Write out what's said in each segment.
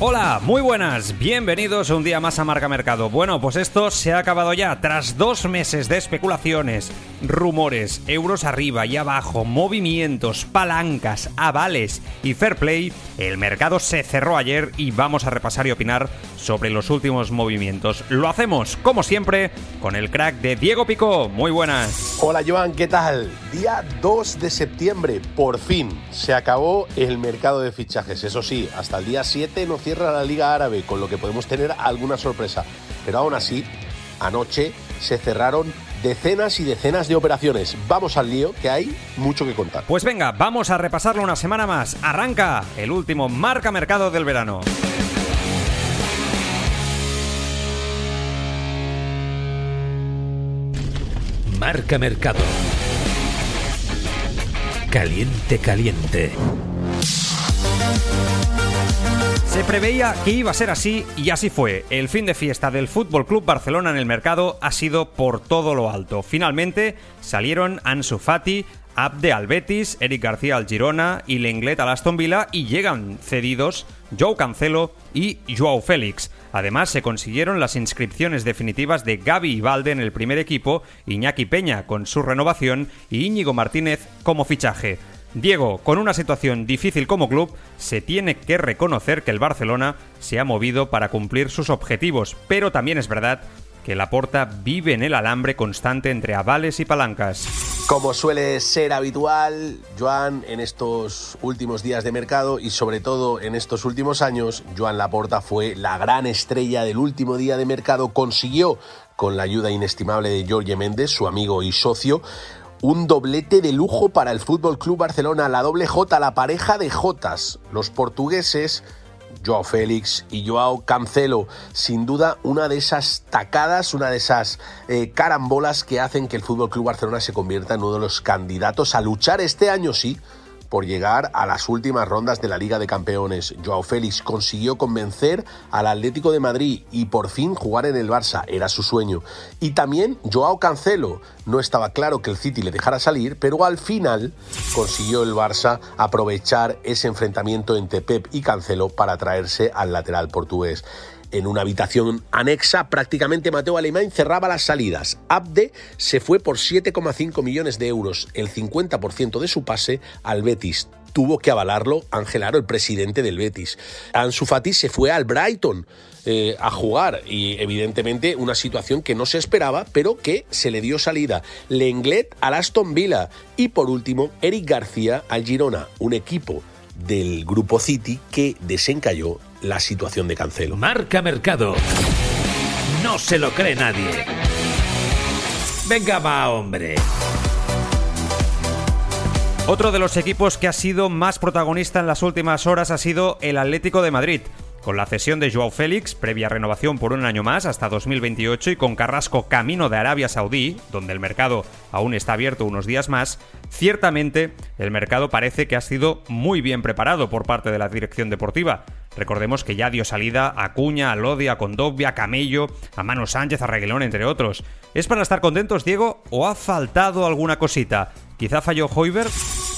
Hola, muy buenas, bienvenidos un día más a Marca Mercado. Bueno, pues esto se ha acabado ya. Tras dos meses de especulaciones, rumores, euros arriba y abajo, movimientos, palancas, avales y fair play, el mercado se cerró ayer y vamos a repasar y opinar sobre los últimos movimientos. Lo hacemos, como siempre, con el crack de Diego Pico. Muy buenas. Hola Joan, ¿qué tal? Día 2 de septiembre, por fin, se acabó el mercado de fichajes. Eso sí, hasta el día 7 no cierra la Liga Árabe, con lo que podemos tener alguna sorpresa. Pero aún así, anoche se cerraron decenas y decenas de operaciones. Vamos al lío, que hay mucho que contar. Pues venga, vamos a repasarlo una semana más. Arranca el último marca mercado del verano. Marca Mercado. Caliente, caliente. Se preveía que iba a ser así y así fue. El fin de fiesta del Fútbol Club Barcelona en el mercado ha sido por todo lo alto. Finalmente salieron Ansu Fati, Abde al Betis, Eric García al Girona y Lenglet al Aston Villa y llegan cedidos Joe Cancelo y Joao Félix. Además, se consiguieron las inscripciones definitivas de Gaby y en el primer equipo, Iñaki Peña con su renovación y Íñigo Martínez como fichaje. Diego, con una situación difícil como club, se tiene que reconocer que el Barcelona se ha movido para cumplir sus objetivos, pero también es verdad que Laporta vive en el alambre constante entre avales y palancas. Como suele ser habitual, Joan, en estos últimos días de mercado y sobre todo en estos últimos años, Joan Laporta fue la gran estrella del último día de mercado, consiguió, con la ayuda inestimable de Jorge Méndez, su amigo y socio, un doblete de lujo para el Fútbol Club Barcelona, la doble J, la pareja de Jotas. Los portugueses, Joao Félix y Joao Cancelo, sin duda una de esas tacadas, una de esas eh, carambolas que hacen que el Fútbol Club Barcelona se convierta en uno de los candidatos a luchar este año sí por llegar a las últimas rondas de la Liga de Campeones. Joao Félix consiguió convencer al Atlético de Madrid y por fin jugar en el Barça, era su sueño. Y también Joao Cancelo, no estaba claro que el City le dejara salir, pero al final consiguió el Barça aprovechar ese enfrentamiento entre Pep y Cancelo para traerse al lateral portugués en una habitación anexa, prácticamente Mateo Alemán cerraba las salidas. Abde se fue por 7,5 millones de euros, el 50% de su pase al Betis. Tuvo que avalarlo Ángel Aro, el presidente del Betis. Ansu Fati se fue al Brighton eh, a jugar y evidentemente una situación que no se esperaba, pero que se le dio salida. Lenglet al Aston Villa y por último Eric García al Girona, un equipo del grupo City que desencalló la situación de Cancelo. Marca Mercado. No se lo cree nadie. Venga, va, hombre. Otro de los equipos que ha sido más protagonista en las últimas horas ha sido el Atlético de Madrid. Con la cesión de Joao Félix, previa renovación por un año más hasta 2028 y con Carrasco camino de Arabia Saudí, donde el mercado aún está abierto unos días más, ciertamente el mercado parece que ha sido muy bien preparado por parte de la dirección deportiva. Recordemos que ya dio salida a Cuña, a Lodi, a Condovia, a Camello, a Mano Sánchez, a Reguilón, entre otros. ¿Es para estar contentos, Diego, o ha faltado alguna cosita? ¿Quizá falló Hoiberg?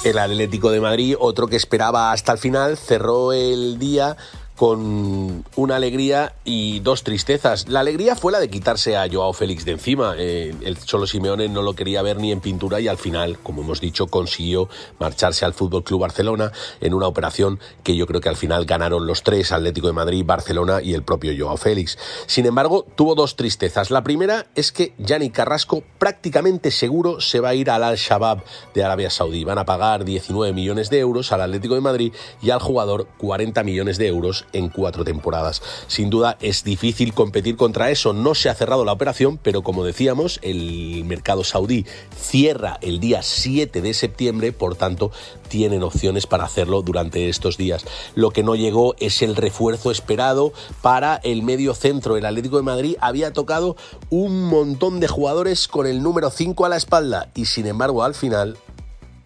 El Atlético de Madrid, otro que esperaba hasta el final, cerró el día con una alegría y dos tristezas. La alegría fue la de quitarse a Joao Félix de encima. Eh, el Cholo Simeone no lo quería ver ni en pintura y al final, como hemos dicho, consiguió marcharse al Fútbol Club Barcelona en una operación que yo creo que al final ganaron los tres, Atlético de Madrid, Barcelona y el propio Joao Félix. Sin embargo, tuvo dos tristezas. La primera es que Yannick Carrasco prácticamente seguro se va a ir al Al-Shabaab de Arabia Saudí. Van a pagar 19 millones de euros al Atlético de Madrid y al jugador 40 millones de euros en cuatro temporadas. Sin duda es difícil competir contra eso. No se ha cerrado la operación, pero como decíamos, el mercado saudí cierra el día 7 de septiembre, por tanto, tienen opciones para hacerlo durante estos días. Lo que no llegó es el refuerzo esperado para el medio centro. El Atlético de Madrid había tocado un montón de jugadores con el número 5 a la espalda y sin embargo al final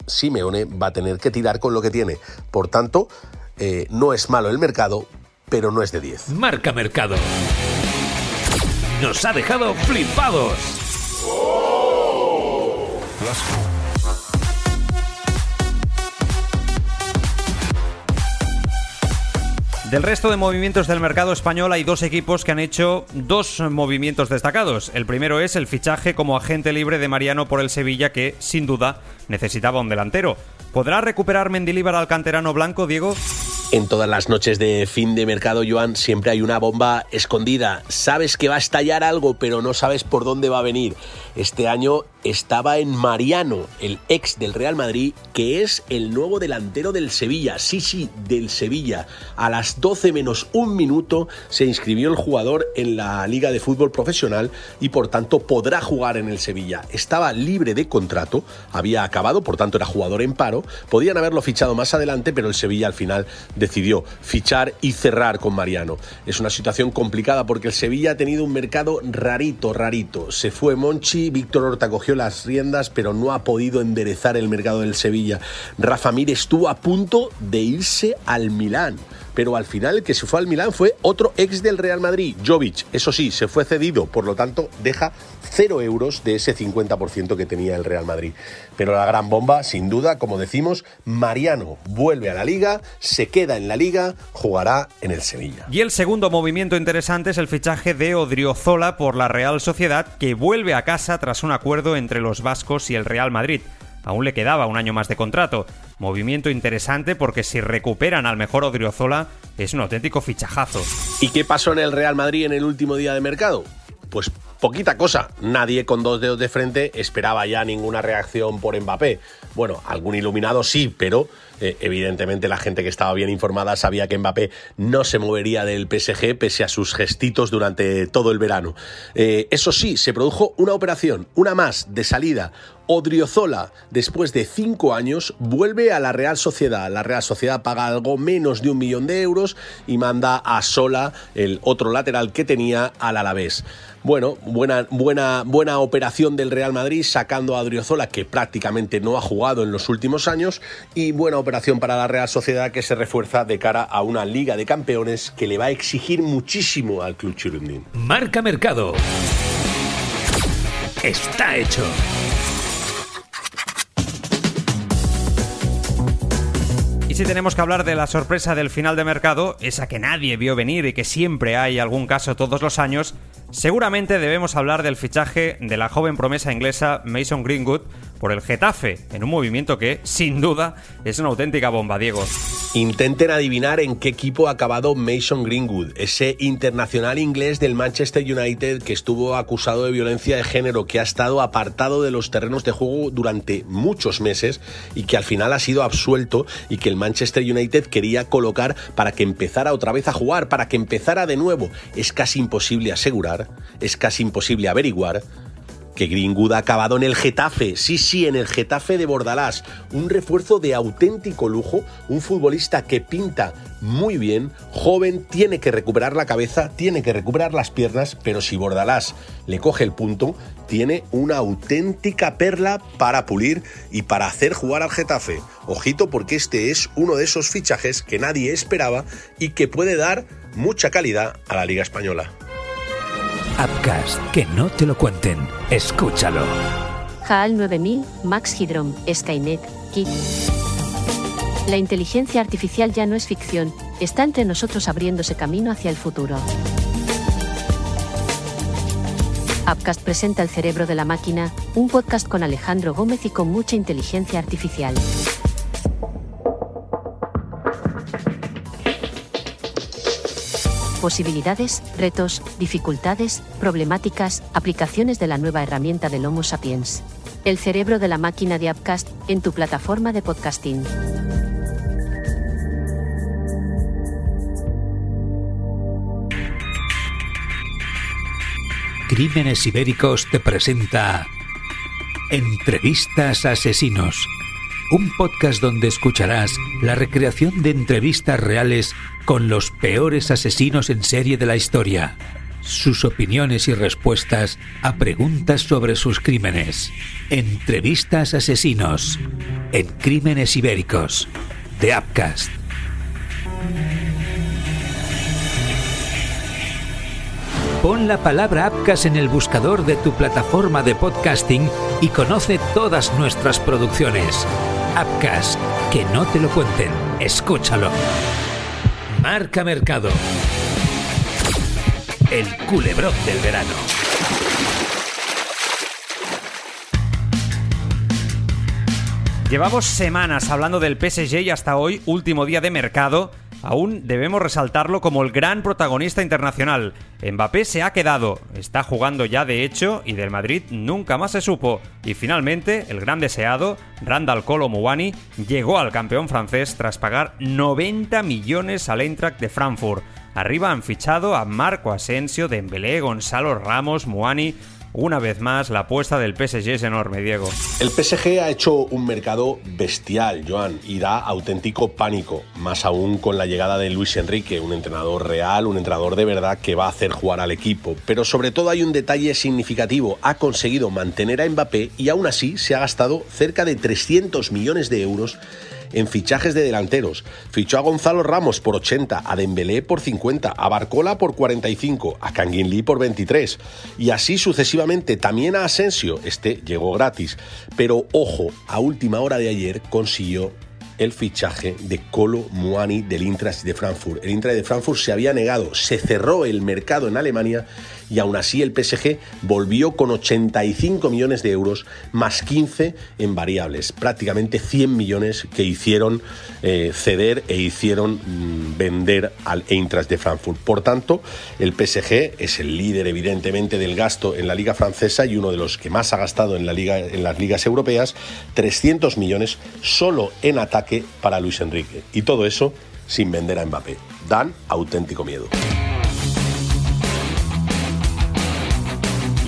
Simeone va a tener que tirar con lo que tiene. Por tanto, eh, no es malo el mercado, pero no es de 10. Marca Mercado. Nos ha dejado flipados. Del resto de movimientos del mercado español hay dos equipos que han hecho dos movimientos destacados. El primero es el fichaje como agente libre de Mariano por el Sevilla que, sin duda, necesitaba un delantero. ¿Podrá recuperar Mendilíbar al canterano blanco, Diego? En todas las noches de fin de mercado, Joan, siempre hay una bomba escondida. Sabes que va a estallar algo, pero no sabes por dónde va a venir. Este año estaba en Mariano, el ex del Real Madrid, que es el nuevo delantero del Sevilla. Sí, sí, del Sevilla. A las 12 menos un minuto se inscribió el jugador en la Liga de Fútbol Profesional y por tanto podrá jugar en el Sevilla. Estaba libre de contrato, había acabado, por tanto era jugador en paro. Podían haberlo fichado más adelante, pero el Sevilla al final decidió fichar y cerrar con Mariano. Es una situación complicada porque el Sevilla ha tenido un mercado rarito, rarito. Se fue Monchi, Víctor Horta cogió las riendas, pero no ha podido enderezar el mercado del Sevilla. Rafa Mir estuvo a punto de irse al Milán pero al final el que se fue al Milán fue otro ex del Real Madrid, Jovic. Eso sí, se fue cedido, por lo tanto deja cero euros de ese 50% que tenía el Real Madrid. Pero la gran bomba, sin duda, como decimos, Mariano vuelve a la liga, se queda en la liga, jugará en el Sevilla. Y el segundo movimiento interesante es el fichaje de Odriozola por la Real Sociedad, que vuelve a casa tras un acuerdo entre los vascos y el Real Madrid. Aún le quedaba un año más de contrato. Movimiento interesante porque si recuperan al mejor Odriozola es un auténtico fichajazo. ¿Y qué pasó en el Real Madrid en el último día de mercado? Pues poquita cosa. Nadie con dos dedos de frente esperaba ya ninguna reacción por Mbappé. Bueno, algún iluminado sí, pero eh, evidentemente la gente que estaba bien informada sabía que Mbappé no se movería del PSG pese a sus gestitos durante todo el verano. Eh, eso sí, se produjo una operación, una más de salida. Odriozola, después de cinco años, vuelve a la Real Sociedad. La Real Sociedad paga algo menos de un millón de euros y manda a Sola, el otro lateral que tenía, al Alavés. Bueno, buena, buena, buena operación del Real Madrid sacando a Odriozola, que prácticamente no ha jugado en los últimos años, y buena operación para la Real Sociedad que se refuerza de cara a una Liga de Campeones que le va a exigir muchísimo al Club Chirundín. Marca Mercado. Está hecho. Y si tenemos que hablar de la sorpresa del final de mercado, esa que nadie vio venir y que siempre hay algún caso todos los años, seguramente debemos hablar del fichaje de la joven promesa inglesa Mason Greenwood por el Getafe, en un movimiento que, sin duda, es una auténtica bomba, Diego. Intenten adivinar en qué equipo ha acabado Mason Greenwood, ese internacional inglés del Manchester United que estuvo acusado de violencia de género, que ha estado apartado de los terrenos de juego durante muchos meses y que al final ha sido absuelto y que el Manchester United quería colocar para que empezara otra vez a jugar, para que empezara de nuevo. Es casi imposible asegurar, es casi imposible averiguar que Greenwood ha acabado en el Getafe, sí, sí, en el Getafe de Bordalás, un refuerzo de auténtico lujo, un futbolista que pinta muy bien, joven, tiene que recuperar la cabeza, tiene que recuperar las piernas, pero si Bordalás le coge el punto, tiene una auténtica perla para pulir y para hacer jugar al Getafe. Ojito porque este es uno de esos fichajes que nadie esperaba y que puede dar mucha calidad a la Liga Española. Upcast, que no te lo cuenten. Escúchalo. HAL 9000, Max Hydrom, Skynet, Kit. La inteligencia artificial ya no es ficción, está entre nosotros abriéndose camino hacia el futuro. Upcast presenta El cerebro de la máquina, un podcast con Alejandro Gómez y con mucha inteligencia artificial. posibilidades, retos, dificultades, problemáticas, aplicaciones de la nueva herramienta del Homo Sapiens. El cerebro de la máquina de Upcast en tu plataforma de podcasting. Crímenes Ibéricos te presenta Entrevistas a Asesinos un podcast donde escucharás la recreación de entrevistas reales con los peores asesinos en serie de la historia, sus opiniones y respuestas a preguntas sobre sus crímenes. Entrevistas Asesinos en Crímenes Ibéricos de Upcast. Pon la palabra Apcas en el buscador de tu plataforma de podcasting y conoce todas nuestras producciones. Apcas, que no te lo cuenten, escúchalo. Marca Mercado. El culebrón del verano. Llevamos semanas hablando del PSG y hasta hoy, último día de mercado, aún debemos resaltarlo como el gran protagonista internacional. Mbappé se ha quedado, está jugando ya de hecho y del Madrid nunca más se supo. Y finalmente, el gran deseado, Randall Colo Muani, llegó al campeón francés tras pagar 90 millones al Eintracht de Frankfurt. Arriba han fichado a Marco Asensio, Dembélé, Gonzalo Ramos, Muani, una vez más, la apuesta del PSG es enorme, Diego. El PSG ha hecho un mercado bestial, Joan, y da auténtico pánico, más aún con la llegada de Luis Enrique, un entrenador real, un entrenador de verdad que va a hacer jugar al equipo. Pero sobre todo hay un detalle significativo, ha conseguido mantener a Mbappé y aún así se ha gastado cerca de 300 millones de euros en fichajes de delanteros. Fichó a Gonzalo Ramos por 80, a Dembélé por 50, a Barcola por 45, a Kangin Lee por 23 y así sucesivamente. También a Asensio, este llegó gratis. Pero ojo, a última hora de ayer consiguió el fichaje de Colo Muani del Eintracht de Frankfurt. El Eintracht de Frankfurt se había negado, se cerró el mercado en Alemania y aún así el PSG volvió con 85 millones de euros más 15 en variables, prácticamente 100 millones que hicieron eh, ceder e hicieron mm, vender al Eintracht de Frankfurt. Por tanto, el PSG es el líder evidentemente del gasto en la liga francesa y uno de los que más ha gastado en, la liga, en las ligas europeas, 300 millones solo en ataque para Luis Enrique. Y todo eso sin vender a Mbappé. Dan auténtico miedo.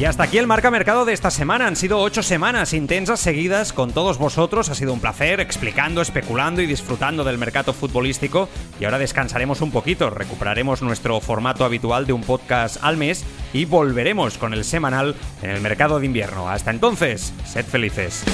Y hasta aquí el marca mercado de esta semana. Han sido ocho semanas intensas seguidas con todos vosotros. Ha sido un placer explicando, especulando y disfrutando del mercado futbolístico. Y ahora descansaremos un poquito, recuperaremos nuestro formato habitual de un podcast al mes y volveremos con el semanal en el mercado de invierno. Hasta entonces, sed felices.